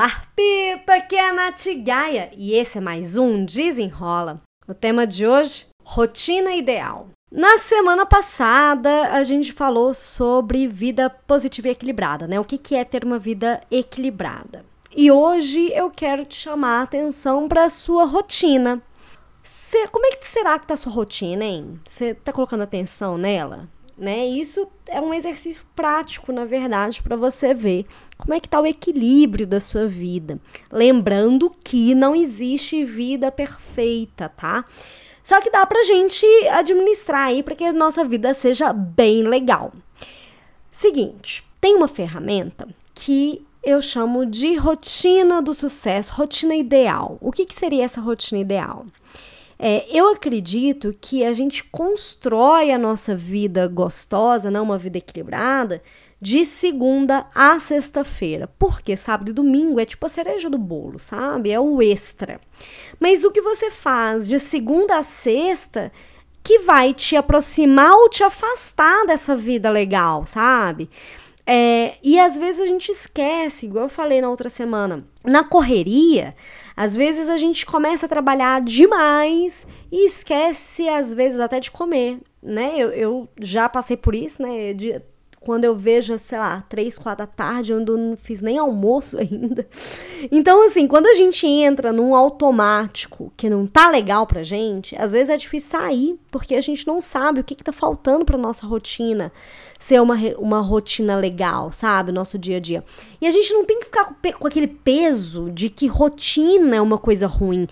Olá, Pipa, aqui é a Nath Gaia e esse é mais um Desenrola. O tema de hoje, rotina ideal. Na semana passada, a gente falou sobre vida positiva e equilibrada, né? O que, que é ter uma vida equilibrada. E hoje eu quero te chamar a atenção para a sua rotina. como é que será que tá a sua rotina, hein? Você tá colocando atenção nela? Né? Isso é um exercício prático, na verdade, para você ver como é que está o equilíbrio da sua vida. Lembrando que não existe vida perfeita, tá? Só que dá pra gente administrar aí para que a nossa vida seja bem legal. Seguinte, tem uma ferramenta que eu chamo de rotina do sucesso, rotina ideal. O que, que seria essa rotina ideal? É, eu acredito que a gente constrói a nossa vida gostosa, não uma vida equilibrada, de segunda a sexta-feira. Porque sábado e domingo é tipo a cereja do bolo, sabe? É o extra. Mas o que você faz de segunda a sexta que vai te aproximar ou te afastar dessa vida legal, sabe? É, e às vezes a gente esquece, igual eu falei na outra semana, na correria, às vezes a gente começa a trabalhar demais e esquece, às vezes, até de comer, né? Eu, eu já passei por isso, né? De, quando eu vejo, sei lá, três, quatro da tarde, eu não fiz nem almoço ainda. Então, assim, quando a gente entra num automático que não tá legal pra gente, às vezes é difícil sair, porque a gente não sabe o que, que tá faltando pra nossa rotina ser uma, uma rotina legal, sabe? Nosso dia a dia. E a gente não tem que ficar com, com aquele peso de que rotina é uma coisa ruim.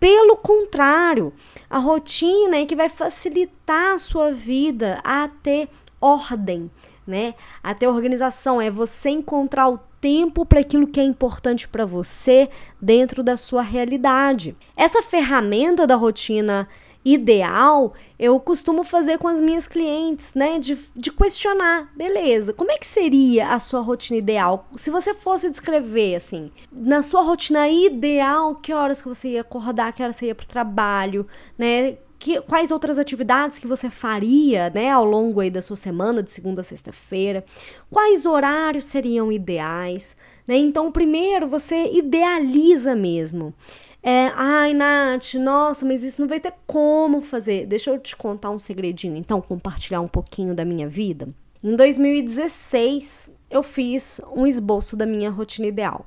Pelo contrário, a rotina é que vai facilitar a sua vida a ter ordem, né? A ter organização é você encontrar o tempo para aquilo que é importante para você dentro da sua realidade. Essa ferramenta da rotina ideal, eu costumo fazer com as minhas clientes, né? De, de questionar, beleza, como é que seria a sua rotina ideal? Se você fosse descrever, assim, na sua rotina ideal, que horas que você ia acordar, que horas você ia pro trabalho, né? Que, quais outras atividades que você faria, né, ao longo aí da sua semana, de segunda a sexta-feira, quais horários seriam ideais, né? Então, primeiro você idealiza mesmo. É, ai, Nath, nossa, mas isso não vai ter como fazer. Deixa eu te contar um segredinho, então, compartilhar um pouquinho da minha vida. Em 2016, eu fiz um esboço da minha rotina ideal.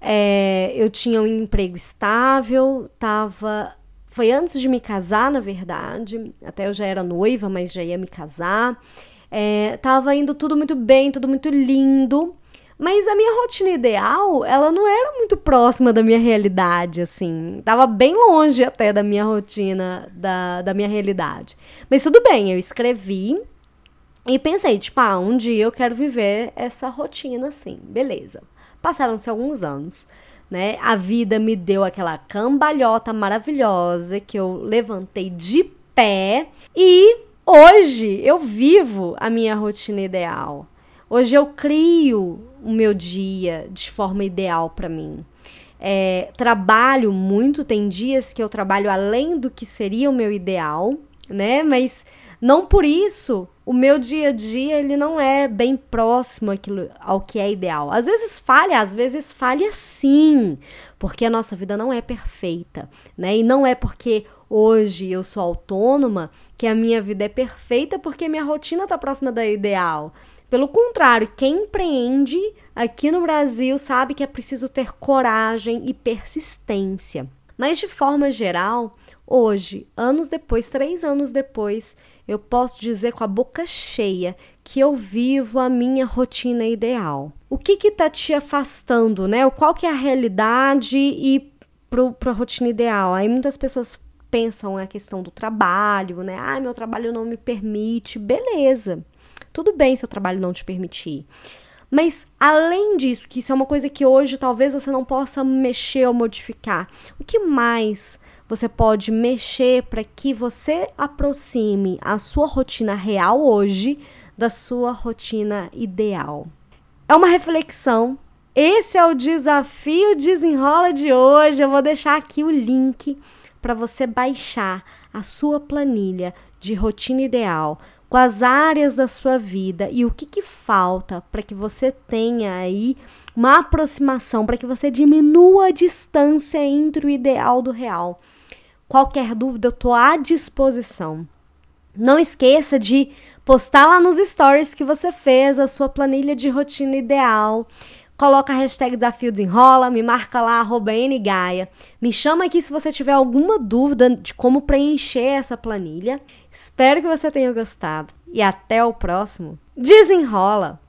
É, eu tinha um emprego estável, tava foi antes de me casar, na verdade. Até eu já era noiva, mas já ia me casar. É, tava indo tudo muito bem, tudo muito lindo. Mas a minha rotina ideal, ela não era muito próxima da minha realidade, assim. Tava bem longe até da minha rotina, da, da minha realidade. Mas tudo bem, eu escrevi e pensei, tipo, ah, um dia eu quero viver essa rotina assim, beleza. Passaram-se alguns anos né? A vida me deu aquela cambalhota maravilhosa que eu levantei de pé e hoje eu vivo a minha rotina ideal. Hoje eu crio o meu dia de forma ideal para mim. É, trabalho muito, tem dias que eu trabalho além do que seria o meu ideal, né? Mas não por isso o meu dia a dia ele não é bem próximo àquilo, ao que é ideal. Às vezes falha, às vezes falha sim, porque a nossa vida não é perfeita, né? E não é porque hoje eu sou autônoma que a minha vida é perfeita porque minha rotina está próxima da ideal. Pelo contrário, quem empreende aqui no Brasil sabe que é preciso ter coragem e persistência. Mas de forma geral, Hoje, anos depois, três anos depois, eu posso dizer com a boca cheia que eu vivo a minha rotina ideal. O que que tá te afastando, né? Qual que é a realidade e pro, pro rotina ideal? Aí muitas pessoas pensam a questão do trabalho, né? Ah, meu trabalho não me permite. Beleza. Tudo bem se o trabalho não te permitir. Mas além disso, que isso é uma coisa que hoje talvez você não possa mexer ou modificar, o que mais você pode mexer para que você aproxime a sua rotina real hoje da sua rotina ideal. É uma reflexão. Esse é o desafio desenrola de hoje. Eu vou deixar aqui o link para você baixar a sua planilha de rotina ideal com as áreas da sua vida e o que, que falta para que você tenha aí uma aproximação, para que você diminua a distância entre o ideal do real. Qualquer dúvida, eu estou à disposição. Não esqueça de postar lá nos stories que você fez a sua planilha de rotina ideal. Coloca a hashtag Desafio Desenrola, me marca lá, arroba Ngaia. Me chama aqui se você tiver alguma dúvida de como preencher essa planilha. Espero que você tenha gostado e até o próximo. Desenrola!